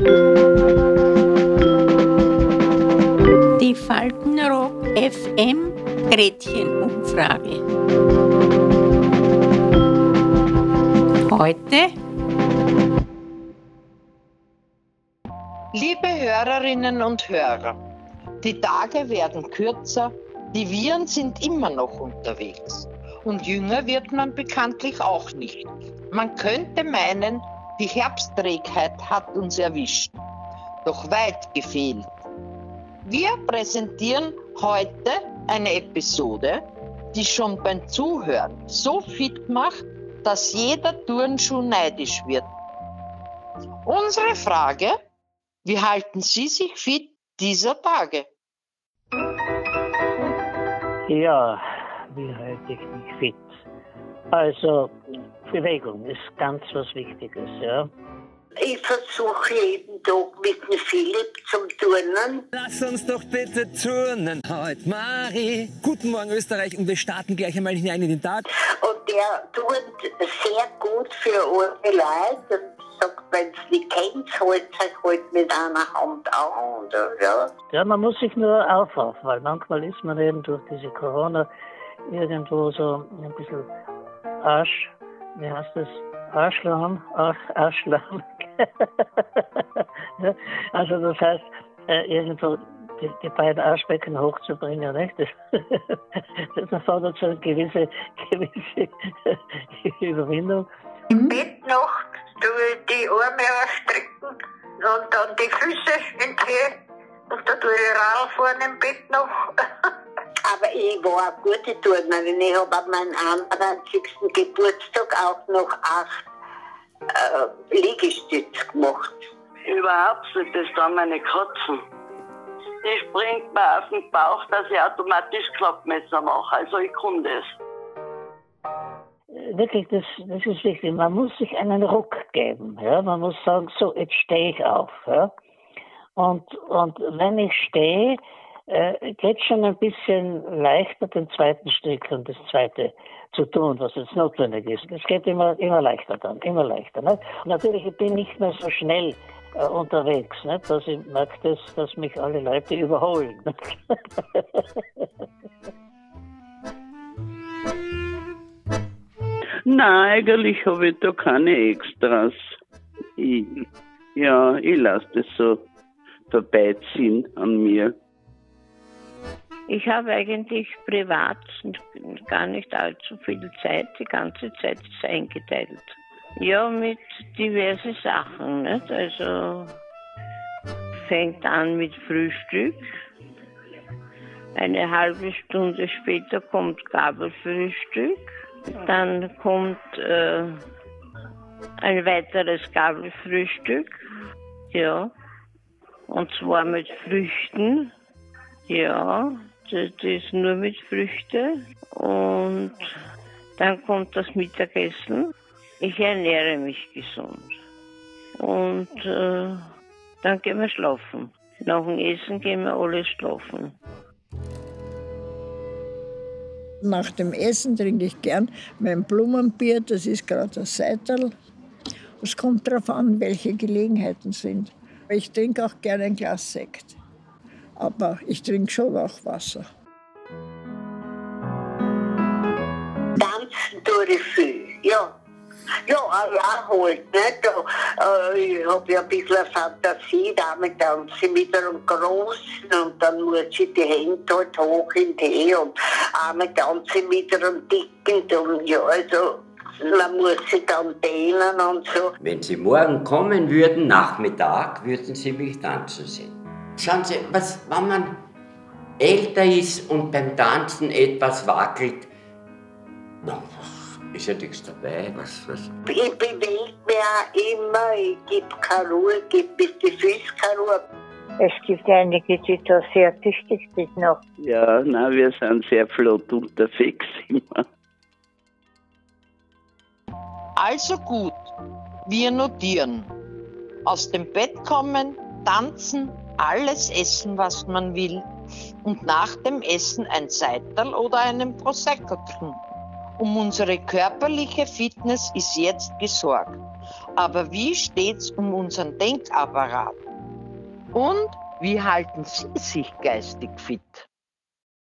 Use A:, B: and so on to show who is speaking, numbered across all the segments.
A: Die Faltenrock FM Gretchenumfrage. Heute
B: Liebe Hörerinnen und Hörer, die Tage werden kürzer, die Viren sind immer noch unterwegs und jünger wird man bekanntlich auch nicht. Man könnte meinen, die Herbstträgheit hat uns erwischt, doch weit gefehlt. Wir präsentieren heute eine Episode, die schon beim Zuhören so fit macht, dass jeder Turnschuh neidisch wird. Unsere Frage, wie halten Sie sich fit dieser Tage?
C: Ja, wie halte ich mich fit? Also, Bewegung ist ganz was Wichtiges, ja.
D: Ich versuche jeden Tag mit dem Philipp zum Turnen.
E: Lass uns doch bitte turnen heute, Mari. Guten Morgen, Österreich. Und wir starten gleich einmal hinein in den Tag.
D: Und der turnt sehr gut für alle Leute. Und sagt, wenn es nicht kennt, holt sich halt mit einer Hand an. Oder, ja.
C: Ja, man muss sich nur aufraffen, weil manchmal ist man eben durch diese Corona irgendwo so ein bisschen Arsch, wie heißt das? Arschlamm, Arsch, Arschlamm. also das heißt, äh, irgendwo die, die, beiden Arschbecken hochzubringen, nicht? Das, das erfordert so eine gewisse, gewisse Überwindung.
D: Im Bett noch die Arme ausstrecken und dann die Füße entziehen und da tue ich Radl vorne im Bett noch. Aber ich war eine gute Turnerin. Ich habe an meinem 91. Geburtstag auch noch acht äh, Liegestütze gemacht.
F: Überhaupt nicht, das sind meine Katzen. Die springt mir auf den Bauch, dass ich automatisch Klappmesser mache. Also ich kann das.
C: Wirklich, das, das ist wichtig. Man muss sich einen Ruck geben. Ja? Man muss sagen, so, jetzt stehe ich auf. Ja? Und, und wenn ich stehe, äh, geht schon ein bisschen leichter, den zweiten Strick und das zweite zu tun, was jetzt notwendig ist. Es geht immer, immer leichter dann, immer leichter. Und natürlich, ich bin nicht mehr so schnell äh, unterwegs, nicht? dass ich merke, dass, dass mich alle Leute überholen.
G: Nein, eigentlich habe ich da keine Extras. Ich, ja, ich lasse das so vorbeiziehen an mir.
H: Ich habe eigentlich privat gar nicht allzu viel Zeit. Die ganze Zeit ist eingeteilt. Ja, mit diversen Sachen. Nicht? Also fängt an mit Frühstück. Eine halbe Stunde später kommt Gabelfrühstück. Dann kommt äh, ein weiteres Gabelfrühstück. Ja. Und zwar mit Früchten. Ja, das ist nur mit Früchten. Und dann kommt das Mittagessen. Ich ernähre mich gesund. Und äh, dann gehen wir schlafen. Nach dem Essen gehen wir alle schlafen.
I: Nach dem Essen trinke ich gern mein Blumenbier, das ist gerade ein Seitel. Es kommt darauf an, welche Gelegenheiten sind. Ich trinke auch gerne ein Glas Sekt, aber ich trinke schon auch Wasser.
D: Tanzen tue ich viel, ja. Ja, ja, halt, nicht? Da, äh, ich habe ja ein bisschen Fantasie, damit tanze ich mit einem Großen und dann muss ich die Hände halt hoch in die und einmal tanze ich mit einem Dicken und ja, also man muss sich dann dehnen und so.
J: Wenn Sie morgen kommen würden, Nachmittag, würden Sie mich tanzen sehen. Schauen Sie, was, wenn man älter ist und beim Tanzen etwas wackelt, na, ist ja nichts dabei. Was, was?
D: Ich bewege mich auch immer, ich gebe keine Ruhe, ich gebe bis die Füße keine Ruhe.
K: Es gibt einige, die da sehr tüchtig sind noch.
G: Ja, na, wir sind sehr flott unterwegs immer.
B: Also gut, wir notieren. Aus dem Bett kommen, tanzen, alles essen, was man will und nach dem Essen ein Seital oder einen Prosecco trinken. Um unsere körperliche Fitness ist jetzt gesorgt. Aber wie steht's um unseren Denkapparat? Und wie halten Sie sich geistig fit?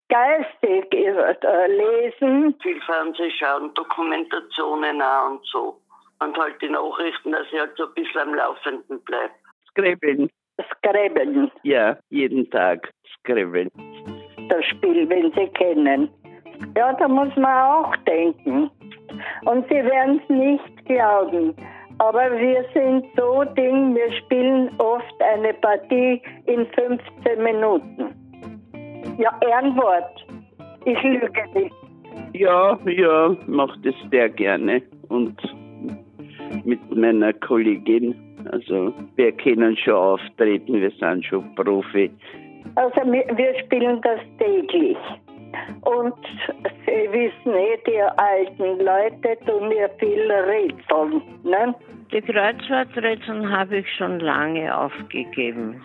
L: Geistig ist, äh, lesen.
F: Viel Fernseh schauen, Dokumentationen auch und so. Und halt die Nachrichten, dass ich halt so ein bisschen am Laufenden bleibe.
G: Skribbeln.
L: Skribbeln,
G: Ja, jeden Tag skribbeln.
L: das Spiel, wenn Sie kennen. Ja, da muss man auch denken. Und Sie werden es nicht glauben. Aber wir sind so Ding, wir spielen oft eine Partie in 15 Minuten. Ja, Ehrenwort. Ich lüge nicht.
G: Ja, ja, macht es sehr gerne. Und mit meiner Kollegin, also wir können schon auftreten, wir sind schon Profi.
L: Also wir spielen das täglich. Und Sie wissen eh, die alten Leute tun mir viel rätseln. Ne?
H: Die Kreuzworträtsel habe ich schon lange aufgegeben.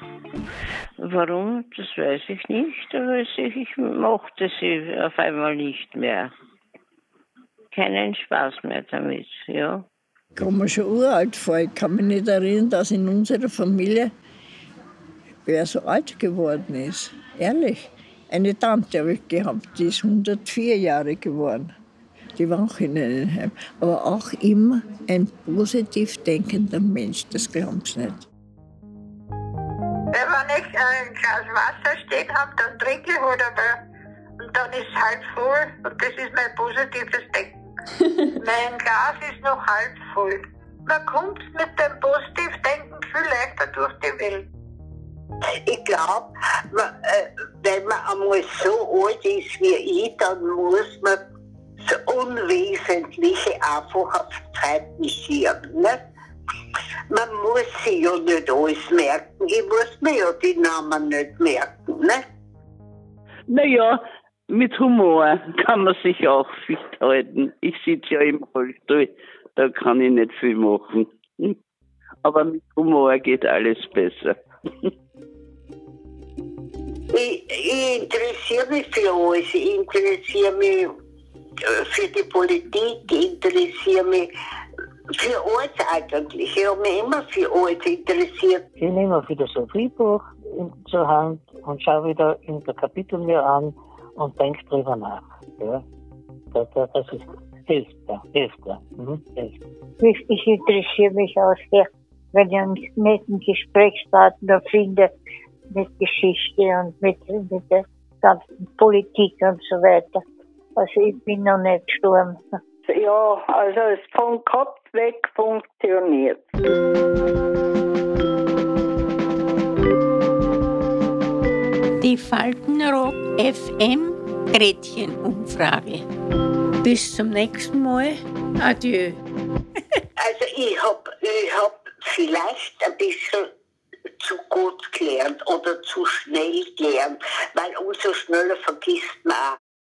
H: Warum, das weiß ich nicht, aber ich ich mochte sie auf einmal nicht mehr. Keinen Spaß mehr damit, ja.
I: Komme mir schon uralt vor. Ich kann mich nicht erinnern, dass in unserer Familie wer so alt geworden ist. Ehrlich. Eine Tante habe ich gehabt, die ist 104 Jahre geworden. Die war auch in einem Heim. Aber auch immer ein positiv denkender Mensch, das glauben Sie nicht.
M: Wenn ich ein Glas Wasser stehen habe, dann trinke ich halt einmal. Und dann ist es halb voll. Und das ist mein positives Denken. mein Glas ist noch halb voll. Man kommt mit dem Positivdenken viel leichter durch die Welt.
D: Ich glaube, äh, wenn man einmal so alt ist wie ich, dann muss man das Unwesentliche einfach auf Zeiten schieben. Ne? Man muss sich ja nicht alles merken. Ich muss mir ja die Namen nicht merken. Ne?
G: Naja, mit Humor kann man sich auch fit halten. Ich sitze ja im Rollstuhl, da kann ich nicht viel machen. Aber mit Humor geht alles besser.
D: Ich, ich interessiere mich für alles. Ich interessiere mich äh, für die Politik, ich interessiere mich für alles eigentlich. Ich habe mich immer für alles interessiert.
N: Ich nehme ein Philosophiebuch in, zur Hand und schaue wieder in der Kapitel mir an und denke drüber nach. Ja? Das, das, das ist, hilft da, hilft da. Mhm, hilft.
K: Ich, ich interessiere mich auch sehr, wenn ich einen netten Gesprächspartner finde mit Geschichte und mit, mit der ganzen Politik und so weiter. Also ich bin noch nicht gestorben.
L: Ja, also es vom Kopf weg funktioniert.
A: Die Faltenrock FM Gretchenumfrage. Bis zum nächsten Mal. Adieu.
D: Also ich habe ich hab vielleicht ein bisschen zu gut gelernt oder zu schnell gelernt, weil umso schneller vergisst man auch.